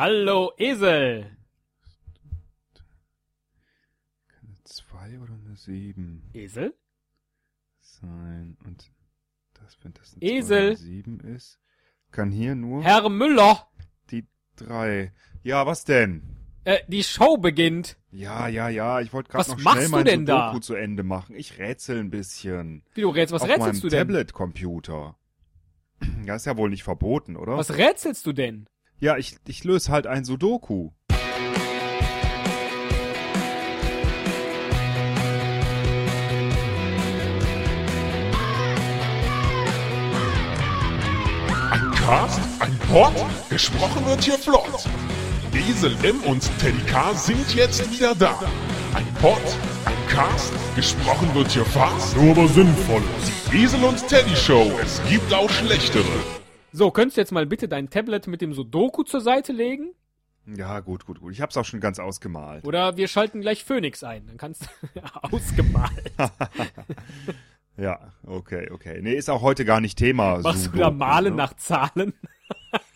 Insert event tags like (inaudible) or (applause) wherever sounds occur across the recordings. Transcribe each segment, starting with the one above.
Hallo Esel. Kann eine 2 oder eine 7 Esel? sein. Und das, wenn das eine Esel. 7 ist, kann hier nur Herr Müller. die 3. Ja, was denn? Äh, die Show beginnt. Ja, ja, ja, ich wollte gerade noch schnell mein denn da? Sudoku zu Ende machen. Ich rätsel ein bisschen. Wie du rätselst, was Auf rätselst du denn? Tablet-Computer. (clears throat) Ja, ist ja wohl nicht verboten, oder? Was rätselst du denn? Ja, ich, ich löse halt ein Sudoku. Ein Cast, ein Pod, gesprochen wird hier flott. Esel M und Teddy K sind jetzt wieder da. Ein Pod, ein Cast, gesprochen wird hier fast, nur aber sinnvoll. Die Esel und Teddy Show, es gibt auch schlechtere. So, könntest du jetzt mal bitte dein Tablet mit dem Sudoku zur Seite legen? Ja, gut, gut, gut. Ich hab's auch schon ganz ausgemalt. Oder wir schalten gleich Phoenix ein. Dann kannst du (laughs) ausgemalt. (laughs) Ja, okay, okay. Nee, ist auch heute gar nicht Thema. Machst du Sudoku, da Malen ne? nach Zahlen? (laughs)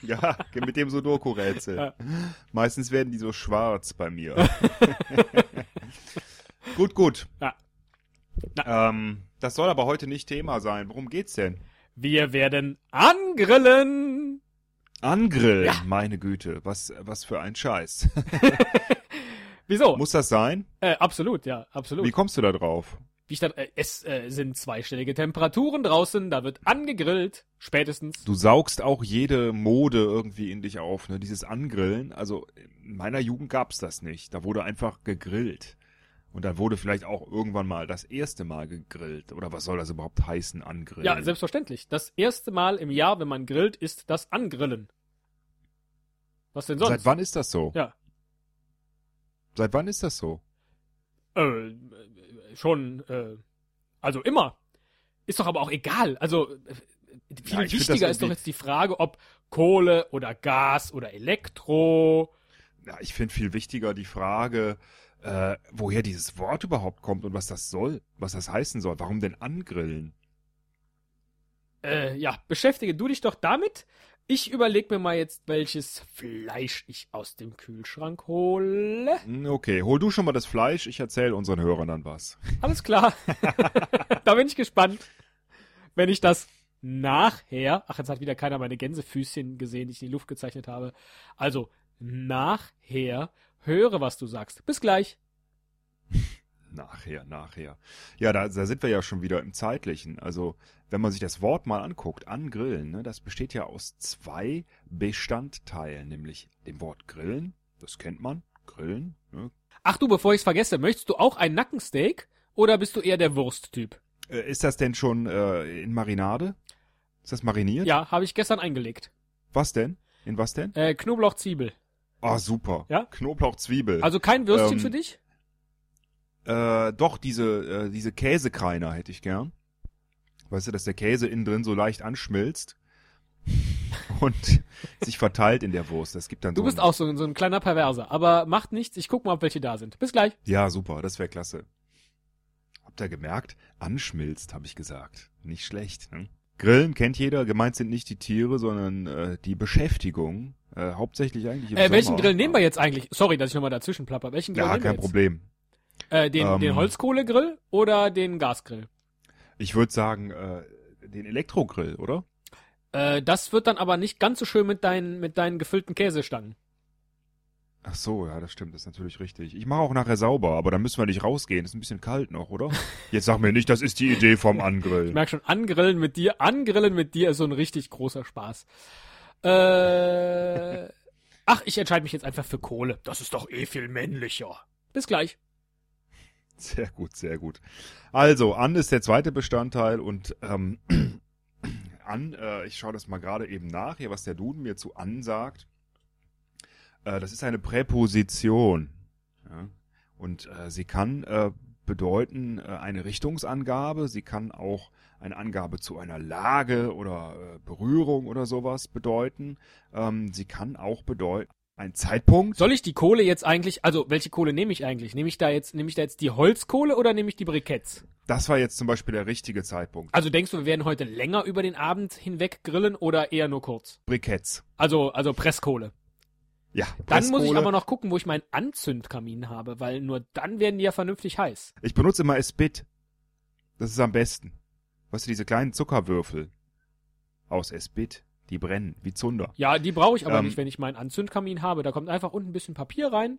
Ja, mit dem Sudoku-Rätsel. Ja. Meistens werden die so schwarz bei mir. gut, gut. Ja. Ähm, das soll aber heute nicht Thema sein. Worum geht's denn? Wir werden angrillen. Angrillen, Ja. meine Güte. Was, was für ein Scheiß. (laughs) Wieso? Muss das sein? äh, absolut, ja, absolut. Wie kommst du da drauf? Wie stand, äh, es äh, sind zweistellige Temperaturen draußen, da wird angegrillt. Spätestens. Du saugst auch jede Mode irgendwie in dich auf, ne? Dieses Angrillen. Also in meiner Jugend gab's das nicht. Da wurde einfach gegrillt. Und dann wurde vielleicht auch irgendwann mal das erste Mal gegrillt. Oder was soll das überhaupt heißen, angrillen? Ja, selbstverständlich. Das erste Mal im Jahr, wenn man grillt, ist das Angrillen. Was denn sonst? Seit wann ist das so? Ja. Seit wann ist das so? Äh, schon, äh, also immer. Ist doch aber auch egal. Also, äh, viel Ja, wichtiger ist doch jetzt die Frage, ob Kohle oder Gas oder Elektro. Ja, ich finde viel wichtiger die Frage, äh, woher dieses Wort überhaupt kommt und was das soll, was das heißen soll. Warum denn angrillen? Äh, ja, beschäftige du dich doch damit. Ich überlege mir mal jetzt, welches Fleisch ich aus dem Kühlschrank hole. Hm, Okay, hol du schon mal das Fleisch, ich erzähle unseren Hörern dann was. (laughs) Alles klar. (laughs) da bin ich gespannt. Wenn ich das nachher, ach, jetzt hat wieder keiner meine Gänsefüßchen gesehen, die ich in die Luft gezeichnet habe. Also, nachher höre, was du sagst. Bis gleich. (laughs) Nachher, nachher. Ja, da, da sind wir ja schon wieder im Zeitlichen. Also, wenn man sich das Wort mal anguckt, angrillen, ne, das besteht ja aus zwei Bestandteilen, nämlich dem Wort grillen, das kennt man, grillen, ne, Ach du, bevor ich's vergesse, möchtest du auch ein Nackensteak oder bist du eher der Wursttyp? Äh, Ist das denn schon äh, in Marinade? Ist das mariniert? Ja, habe ich gestern eingelegt. Was denn? In was denn? Äh, Knoblauch, Zwiebel. Ah, super. Ja? Knoblauch, Zwiebel. Also kein Würstchen Ähm, für dich? äh, doch, diese, äh, diese Käsekreiner hätte ich gern. Weißt du, dass der Käse innen drin so leicht anschmilzt (laughs) und sich verteilt in der Wurst. Das gibt dann Du so bist auch so, so ein kleiner Perverser. Aber macht nichts, ich guck mal, ob welche da sind. Bis gleich. Ja, super, das wäre klasse. Habt ihr gemerkt? Anschmilzt, habe ich gesagt. Nicht schlecht. Ne? Grillen kennt jeder. Gemeint sind nicht die Tiere, sondern äh, die Beschäftigung. Äh, hauptsächlich eigentlich im Äh, welchen Sommer. Grill nehmen wir jetzt eigentlich? Sorry, dass ich nochmal dazwischen plapper. Welchen Grill Ja, nehmen wir kein jetzt? Problem. Äh, den, Ähm, den Holzkohlegrill oder den Gasgrill? Ich würde sagen, äh, den Elektrogrill, oder? Äh, das wird dann aber nicht ganz so schön mit deinen, mit deinen gefüllten Käsestangen. Ach so, ja, das stimmt, das ist natürlich richtig. Ich mache auch nachher sauber, aber dann müssen wir nicht rausgehen. Ist ein bisschen kalt noch, oder? (laughs) Jetzt sag mir nicht, das ist die Idee vom Ich Angrillen. merk schon, angrillen mit dir, angrillen mit dir ist so ein richtig großer Spaß. Äh, ach, ich entscheide mich jetzt einfach für Kohle. Das ist doch eh viel männlicher. Bis gleich. Sehr gut, sehr gut. Also, an ist der zweite Bestandteil und ähm, (clears throat) an, äh, ich schaue das mal gerade eben nach, hier, was der Duden mir zu an sagt. Äh, das ist eine Präposition. Ja? Und äh, sie kann äh, bedeuten äh, eine Richtungsangabe, sie kann auch eine Angabe zu einer Lage oder äh, Berührung oder sowas bedeuten. Ähm, sie kann auch bedeuten ein Zeitpunkt. Soll ich die Kohle jetzt eigentlich, also welche Kohle nehme ich eigentlich? Nehme ich da jetzt, nehme ich da jetzt die Holzkohle oder nehme ich die Briketts? Das war jetzt zum Beispiel der richtige Zeitpunkt. Also denkst du, wir werden heute länger über den Abend hinweg grillen oder eher nur kurz? Briketts. Also, also Presskohle. Ja, Dann muss ich aber noch gucken, wo ich meinen Anzündkamin habe, weil nur dann werden die ja vernünftig heiß. Ich benutze immer Esbit. Das ist am besten. Weißt du, diese kleinen Zuckerwürfel aus Esbit, die brennen wie Zunder. Ja, die brauche ich aber Ähm, nicht, wenn ich meinen Anzündkamin habe. Da kommt einfach unten ein bisschen Papier rein,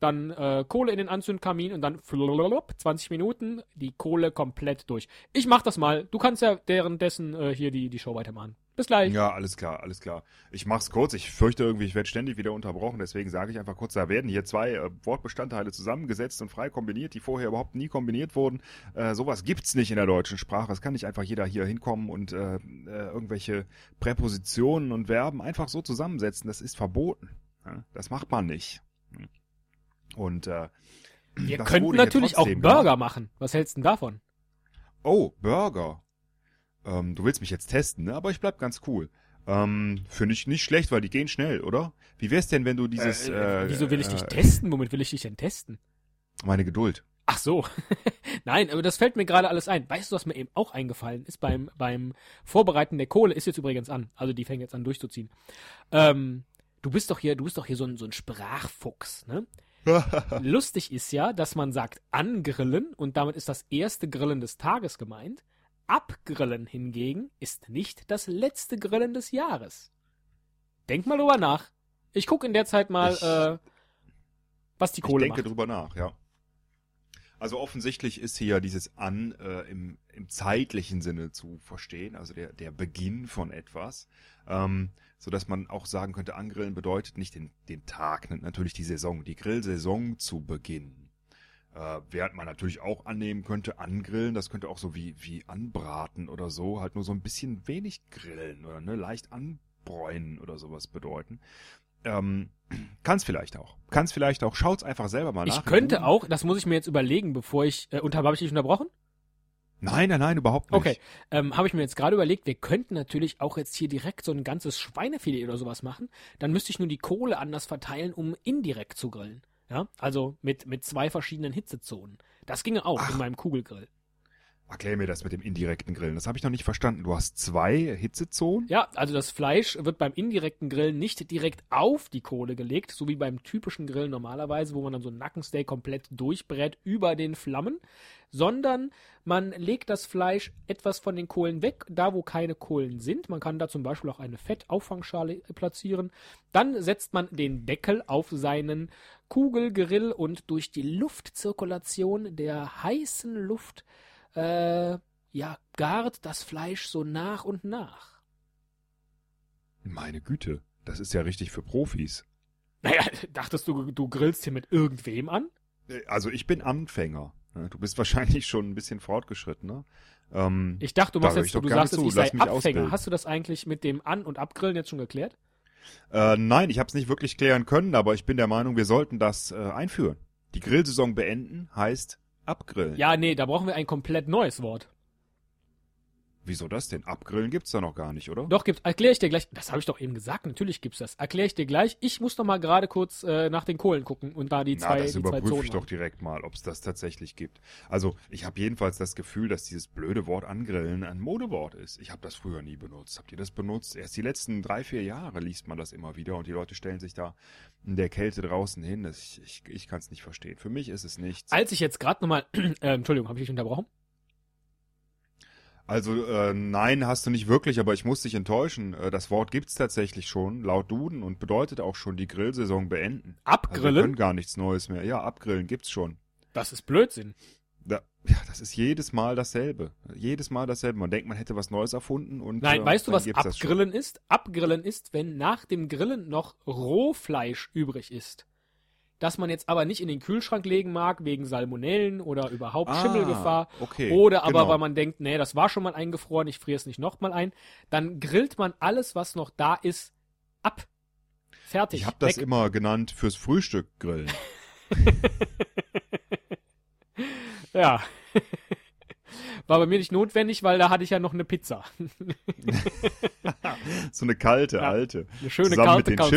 dann äh, Kohle in den Anzündkamin und dann flulululup, 20 Minuten die Kohle komplett durch. Ich mach das mal. Du kannst ja währenddessen äh, hier die, die Show weitermachen. Bis gleich. Ja, alles klar, alles klar. Ich mach's kurz. Ich fürchte irgendwie, ich werde ständig wieder unterbrochen. Deswegen sage ich einfach kurz, da werden hier zwei äh, Wortbestandteile zusammengesetzt und frei kombiniert, die vorher überhaupt nie kombiniert wurden. Äh, sowas gibt's nicht in der deutschen Sprache. Es kann nicht einfach jeder hier hinkommen und äh, äh, irgendwelche Präpositionen und Verben einfach so zusammensetzen. Das ist verboten. Ja? Das macht man nicht. Und äh, Wir könnten natürlich auch Burger gemacht. machen. Was hältst du denn davon? Oh, Burger. Ähm, du willst mich jetzt testen, ne? Aber ich bleib ganz cool. Ähm, Finde ich nicht schlecht, weil die gehen schnell, oder? Wie wär's denn, wenn du dieses... Äh, Wieso will ich dich äh, testen? Womit will ich dich denn testen? Meine Geduld. Ach so. (laughs) Nein, aber das fällt mir gerade alles ein. Weißt du, was mir eben auch eingefallen ist beim, beim Vorbereiten der Kohle? Ist jetzt übrigens an. Also die fängt jetzt an durchzuziehen. Ähm, du bist doch hier, du bist doch hier so ein, so ein Sprachfuchs, ne? (laughs) Lustig ist ja, dass man sagt angrillen und damit ist das erste Grillen des Tages gemeint. Abgrillen hingegen ist nicht das letzte Grillen des Jahres. Denk mal drüber nach. Ich gucke in der Zeit mal, Ich- äh, was die Ich Kohle denke macht. drüber nach, ja. Also offensichtlich ist hier dieses an äh, im, im zeitlichen Sinne zu verstehen, also der, der Beginn von etwas, ähm, so dass man auch sagen könnte, angrillen bedeutet nicht den, den Tag, natürlich die Saison, die Grillsaison zu beginnen. Äh, während man natürlich auch annehmen könnte, angrillen, das könnte auch so wie, wie anbraten oder so, halt nur so ein bisschen wenig grillen oder ne, leicht anbräunen oder sowas bedeuten. Ähm, (clears throat) kann's vielleicht auch. Kann's vielleicht auch. Schaut's einfach selber mal nach. Ich könnte auch, das muss ich mir jetzt überlegen, bevor ich. Äh, und habe ich dich unterbrochen? Nein, nein, nein, überhaupt nicht. Okay. Ähm, habe ich mir jetzt gerade überlegt, wir könnten natürlich auch jetzt hier direkt so ein ganzes Schweinefilet oder sowas machen. Dann müsste ich nur die Kohle anders verteilen, um indirekt zu grillen. Ja, also mit, mit zwei verschiedenen Hitzezonen. Das ginge auch Ach. in meinem Kugelgrill. Erklär mir das mit dem indirekten Grillen. Das habe ich noch nicht verstanden. Du hast zwei Hitzezonen? Ja, also das Fleisch wird beim indirekten Grillen nicht direkt auf die Kohle gelegt, so wie beim typischen Grillen normalerweise, wo man dann so ein Nackensteak komplett durchbrät über den Flammen, sondern man legt das Fleisch etwas von den Kohlen weg, da wo keine Kohlen sind. Man kann da zum Beispiel auch eine Fettauffangschale platzieren. Dann setzt man den Deckel auf seinen Kugelgrill und durch die Luftzirkulation der heißen Luft äh, ja, gart das Fleisch so nach und nach. Meine Güte, das ist ja richtig für Profis. Naja, dachtest du, du grillst hier mit irgendwem an? Äh, Also ich bin Anfänger. ne? Du bist (laughs) wahrscheinlich schon ein bisschen fortgeschrittener. Ähm, Ich dachte, du machst jetzt, du sagst, zu. ich sei Abfänger. ausbilden. Hast du das eigentlich mit dem An- und Abgrillen jetzt schon geklärt? Äh, nein, ich habe es nicht wirklich klären können, aber ich bin der Meinung, wir sollten das äh, einführen. Die Grillsaison beenden heißt abgrillen. Ja, nee, da brauchen wir ein komplett neues Wort. Wieso das denn? Abgrillen gibt's da noch gar nicht, oder? Doch, gibt's, erkläre ich dir gleich. Das habe ich doch eben gesagt, natürlich gibt's das. Erkläre ich dir gleich. Ich muss noch mal gerade kurz äh, nach den Kohlen gucken und da die Na, zwei, das die zwei überprüfe Zonen ich doch direkt mal, ob es das tatsächlich gibt. Also, ich habe jedenfalls das Gefühl, dass dieses blöde Wort angrillen ein Modewort ist. Ich habe das früher nie benutzt. Habt ihr das benutzt? Erst die letzten drei, vier Jahre liest man das immer wieder und die Leute stellen sich da in der Kälte draußen hin. Das, ich ich, ich kann es nicht verstehen. Für mich ist es nichts. Als ich jetzt gerade noch mal, (clears throat) äh, Entschuldigung, habe ich dich unterbrochen? Also, äh, nein, hast du nicht wirklich, aber ich muss dich enttäuschen. Äh, das Wort gibt's tatsächlich schon, laut Duden, und bedeutet auch schon die Grillsaison beenden. Also wir Abgrillen? können gar nichts Neues mehr. Ja, abgrillen gibt's schon. das ist Blödsinn. Da, ja, das ist jedes Mal dasselbe. Jedes Mal dasselbe. Man denkt, man hätte was Neues erfunden und. Nein, äh, weißt du, was. Abgrillen ist? Abgrillen ist, wenn nach dem Grillen noch Rohfleisch übrig ist. Das man jetzt aber nicht in den Kühlschrank legen mag, wegen Salmonellen oder überhaupt Ah, Schimmelgefahr. okay, Oder aber, genau. weil man denkt, nee, das war schon mal eingefroren, ich friere es nicht nochmal ein. Dann grillt man alles, was noch da ist, ab. Fertig. Ich habe das immer genannt fürs Frühstück grillen. (laughs) Ja. (laughs) War bei mir nicht notwendig, weil da hatte ich ja noch eine Pizza. (laughs) so eine kalte, Ja. alte. Eine schöne Zusammen kalte Chips.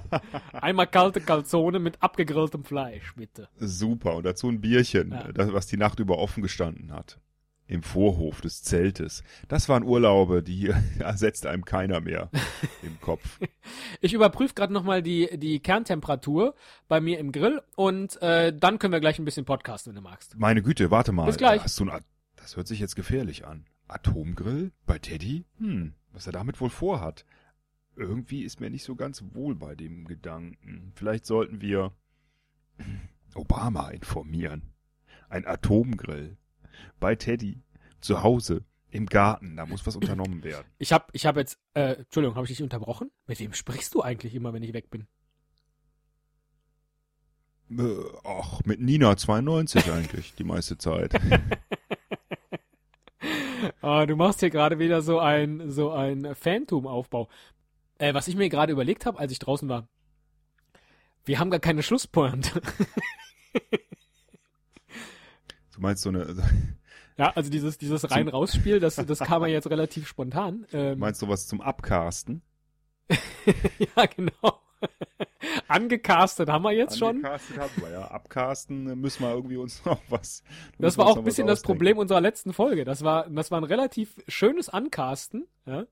(laughs) Einmal kalte Calzone mit abgegrilltem Fleisch, bitte. Super. Und dazu ein Bierchen, Ja. das, was die Nacht über offen gestanden hat. im Vorhof des Zeltes. Das waren Urlaube, die (laughs) ersetzt einem keiner mehr (laughs) im Kopf. Ich überprüfe gerade nochmal die, die Kerntemperatur bei mir im Grill und äh, dann können wir gleich ein bisschen podcasten, wenn du magst. Meine Güte, warte mal. Bis gleich. Hast du ein, das hört sich jetzt gefährlich an. Atomgrill bei Teddy? Hm, was er damit wohl vorhat. Irgendwie ist mir nicht so ganz wohl bei dem Gedanken. Vielleicht sollten wir (clears throat) Obama informieren. Ein Atomgrill bei Teddy zu Hause im Garten. Da muss was unternommen (clears throat) werden. Ich habe ich hab jetzt, äh, Entschuldigung, habe ich dich unterbrochen? Mit wem sprichst du eigentlich immer, wenn ich weg bin? Äh, Ach, mit Nina 92 eigentlich die meiste Zeit. (laughs) Ah, du machst hier gerade wieder so ein so ein Phantom-Aufbau. Äh, was ich mir gerade überlegt habe, als ich draußen war, wir haben gar keine Schlusspointe. Du meinst so eine, (laughs) ja, also dieses dieses rein-raus-Spiel, das (laughs) das kam ja jetzt relativ spontan. Ähm, meinst du was zum Abcasten? (laughs) ja, genau. Angecastet haben wir jetzt schon. Angecastet haben wir, ja. Abcasten äh, müssen wir irgendwie uns noch was. Das war auch ein bisschen das Problem unserer letzten Folge. Das war, das war ein relativ schönes Ancasten, ja,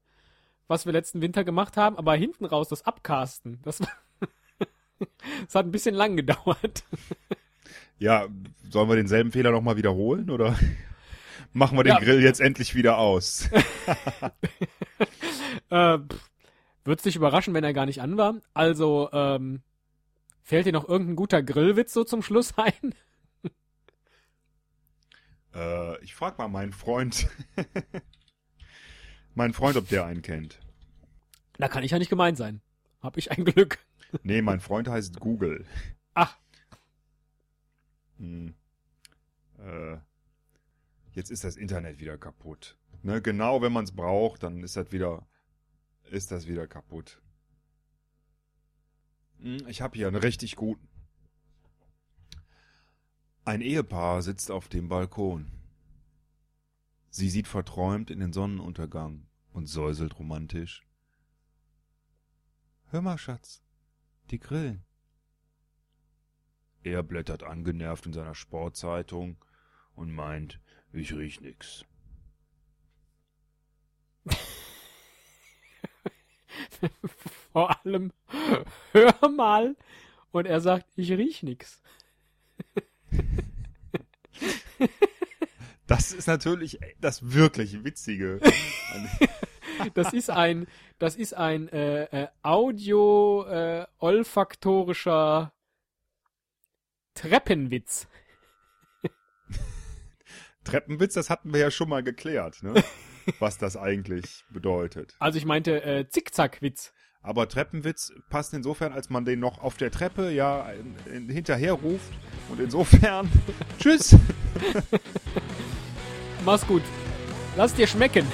was wir letzten Winter gemacht haben, aber hinten raus das Abcasten, das (laughs) das hat ein bisschen lang gedauert. Ja, sollen wir denselben Fehler nochmal wiederholen oder (laughs) machen wir den Ja. Grill jetzt endlich wieder aus? (laughs) Äh, Wird's dich überraschen, wenn er gar nicht an war? Also, ähm, fällt dir noch irgendein guter Grillwitz so zum Schluss ein? äh, ich frag mal meinen Freund. Meinen Freund, ob der einen kennt. Da kann ich ja nicht gemeint sein. Hab ich ein Glück. (laughs) Nee, mein Freund heißt Google. Ach, Hm. Äh, jetzt ist das Internet wieder kaputt. Ne, genau, wenn man es braucht, dann ist das wieder, ist das wieder kaputt. Hm, Ich habe hier einen richtig guten. Ein Ehepaar sitzt auf dem Balkon. Sie sieht verträumt in den Sonnenuntergang und säuselt romantisch. Hör mal, Schatz, die grillen. Er blättert angenervt in seiner Sportzeitung und meint, ich riech nix. (laughs) vor allem, hör mal. Und er sagt, ich riech nix. Das ist natürlich das wirklich Witzige. (laughs) Das ist ein, das ist ein äh, äh, audio äh, olfaktorischer Treppenwitz. (laughs) Treppenwitz, das hatten wir ja schon mal geklärt, ne? (laughs) was das eigentlich bedeutet. Also ich meinte äh, Zickzackwitz. Aber Treppenwitz passt insofern, als man den noch auf der Treppe ja in, in, hinterher ruft. Und insofern, tschüss. Mach's gut. Lass dir schmecken.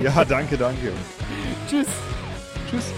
Ja, danke, danke. (laughs) Tschüss. Tschüss.